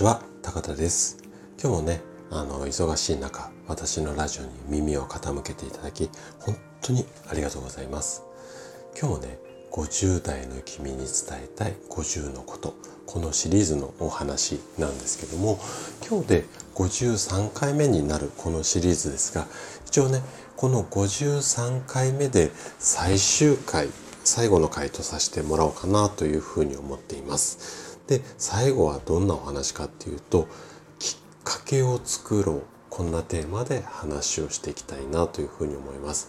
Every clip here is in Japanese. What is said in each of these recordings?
ちは、高田です。今日もね、あの、忙しい中、私のラジオに耳を傾けていただき、本当にありがとうございます。今日もね、50代の君に伝えたい50のこと、このシリーズのお話なんですけども、今日で53回目になるこのシリーズですが、一応ね、この53回目で最終回、最後の回とさせてもらおうかなというふうに思っています。で最後はどんなお話かっていうときっかけを作ろうこんなテーマで話をしていきたいなというふうに思います。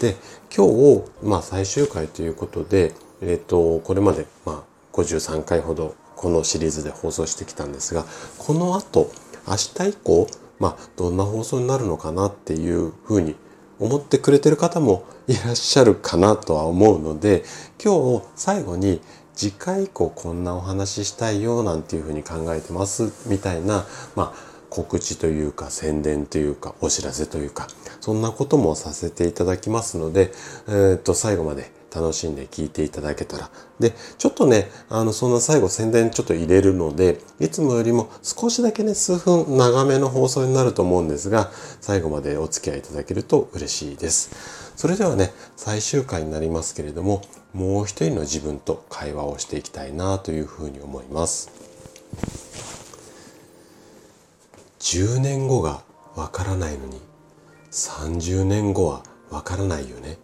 で今日、まあ、最終回ということで、えっ、ー、とこれまで、まあ、53回ほどこのシリーズで放送してきたんですがこの後明日以降、まあ、どんな放送になるのかなっていうふうに思ってくれてる方もいらっしゃるかなとは思うので今日最後に次回以降こんなお話ししたいよなんていうふうに考えてますみたいな、まあ、告知というか宣伝というかお知らせというかそんなこともさせていただきますので、えー、っと最後まで楽しんで聞いていただけたら。で、ちょっとね、あの、そんな最後宣伝ちょっと入れるので、いつもよりも少しだけね、数分長めの放送になると思うんですが、最後までお付き合いいただけると嬉しいです。それではね、最終回になりますけれども、もう一人の自分と会話をしていきたいなというふうに思います。10年後がわからないのに30年後はわからないよね。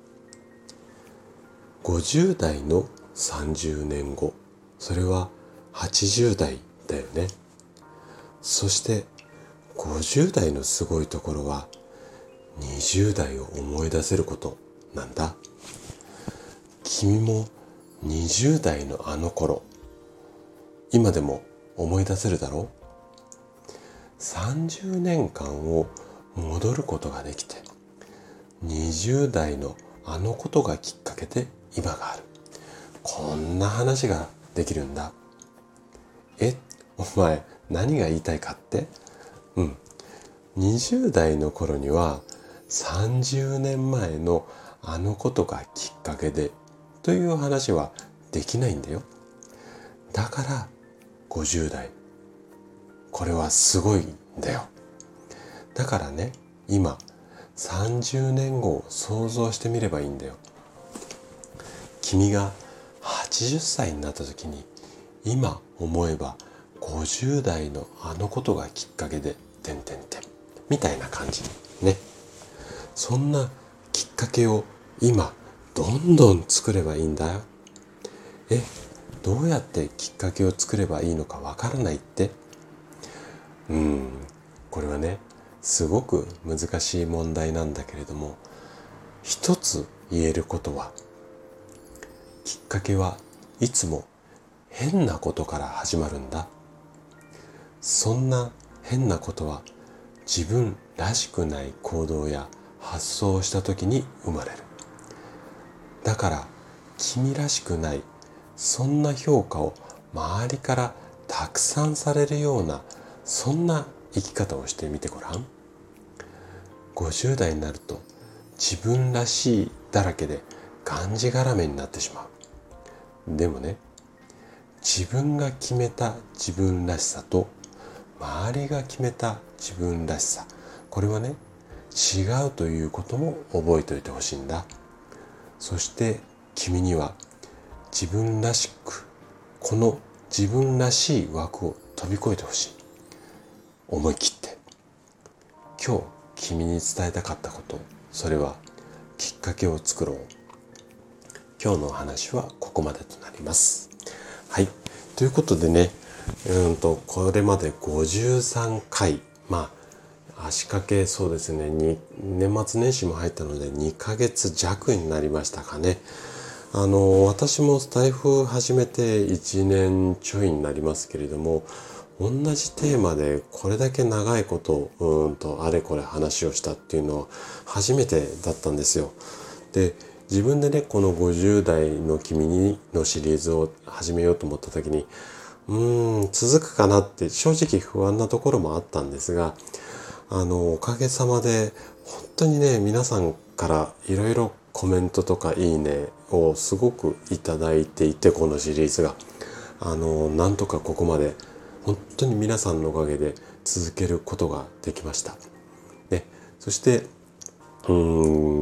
50代の30年後、それは80代だよね。そして50代のすごいところは20代を思い出せることなんだ。君も20代のあの頃今でも思い出せるだろう？30年間を戻ることができて20代のあのことがきっかけで今があるこんな話ができるんだえ？お前何が言いたいかって？うん20代の頃には30年前のあのことがきっかけでという話はできないんだよ。だから50代。これはすごいんだよ。だからね、今30年後を想像してみればいいんだよ。君が80歳になった時に今思えば50代のあのことがきっかけで、てんてんてん。みたいな感じ。ね。そんなきっかけを今どんどん作ればいいんだよ。え、どうやってきっかけを作ればいいのかわからないってうん、これはね、すごく難しい問題なんだけれども、一つ言えることは、きっかけはいつも変なことから始まるんだ。そんな変なことは自分らしくない行動や発想をした時に生まれる。だから君らしくないそんな評価を周りからたくさんされるようなそんな生き方をしてみてごらん50代になると自分らしいだらけでがんじがらめになってしまうでもね自分が決めた自分らしさと周りが決めた自分らしさこれはね違うということも覚えておいてほしいんだ。そして君には自分らしくこの自分らしい枠を飛び越えてほしい。思い切って。今日君に伝えたかったことそれはきっかけを作ろう。今日のお話はここまでとなります。はい。ということでねうんとこれまで53回まあ足掛けそうですね年末年始も入ったので2ヶ月弱になりましたかね。あの私もスタイフ始めて1年ちょいになりますけれども同じテーマでこれだけ長いことうんとあれこれ話をしたっていうのは初めてだったんですよ。で自分でねこの50代の君にのシリーズを始めようと思った時にうーん続くかなって正直不安なところもあったんですがあの、おかげさまで、本当にね、皆さんからいろいろコメントとかいいねをすごくいただいていて、このシリーズが。あの、なんとかここまで本当に皆さんのおかげで続けることができました。ね、そしてうん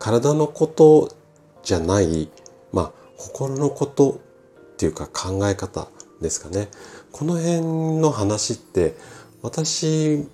体のことじゃないまあ心のことっていうか考え方ですかね。この辺の話って私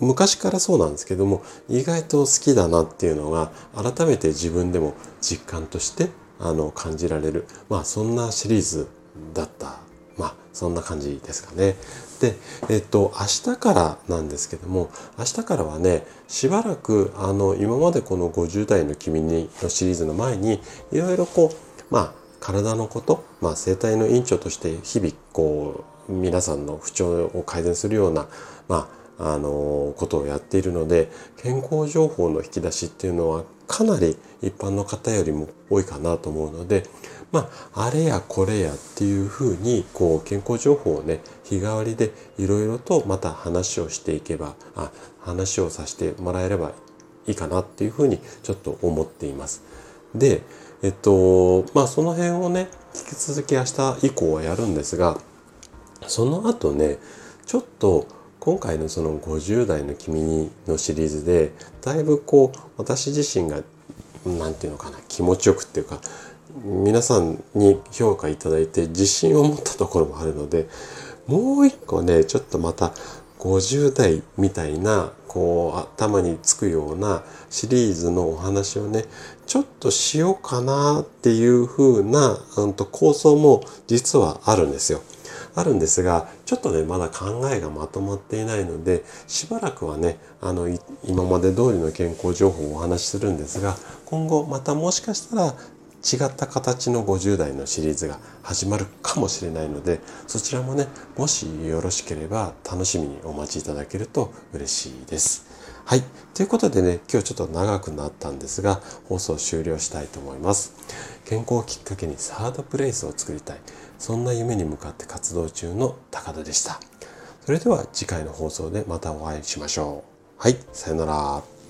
昔からそうなんですけども意外と好きだなっていうのが改めて自分でも実感としてあの感じられるまあそんなシリーズだったまあそんな感じですかね。で、えっと、明日からなんですけども、明日からはね、しばらく、あの、今までこの50代の君にのシリーズの前に、いろいろこう、まあ、体のこと、まあ、生体の院長として日々、こう、皆さんの不調を改善するような、まあ、あの、ことをやっているので、健康情報の引き出しっていうのはかなり一般の方よりも多いかなと思うので、まあ、あれやこれやっていうふうに、こう、健康情報をね、日替わりでいろいろとまた話をしていけば、あ、話をさせてもらえればいいかなっていうふうにちょっと思っています。で、えっと、まあその辺をね、引き続き明日以降はやるんですが、その後ね、ちょっと今回のその50代の君にのシリーズで、だいぶこう、私自身が、なんていうのかな、気持ちよくっていうか、皆さんに評価いただいて自信を持ったところもあるので、もう一個ね、ちょっとまた50代みたいな、こう、頭につくようなシリーズのお話をね、ちょっとしようかなっていう風な、うんと、構想も実はあるんですよ。あるんですが、ちょっとね、まだ考えがまとまっていないので、しばらくはね、あの、今まで通りの健康情報をお話しするんですが、今後またもしかしたら違った形の50代のシリーズが始まるかもしれないのでそちらもねもしよろしければ楽しみにお待ちいただけると嬉しいです。はい。ということでね、今日ちょっと長くなったんですが、放送終了したいと思います。健康をきっかけにサードプレイスを作りたい。そんな夢に向かって活動中の高田でした。それでは次回の放送でまたお会いしましょう。はい。さよなら。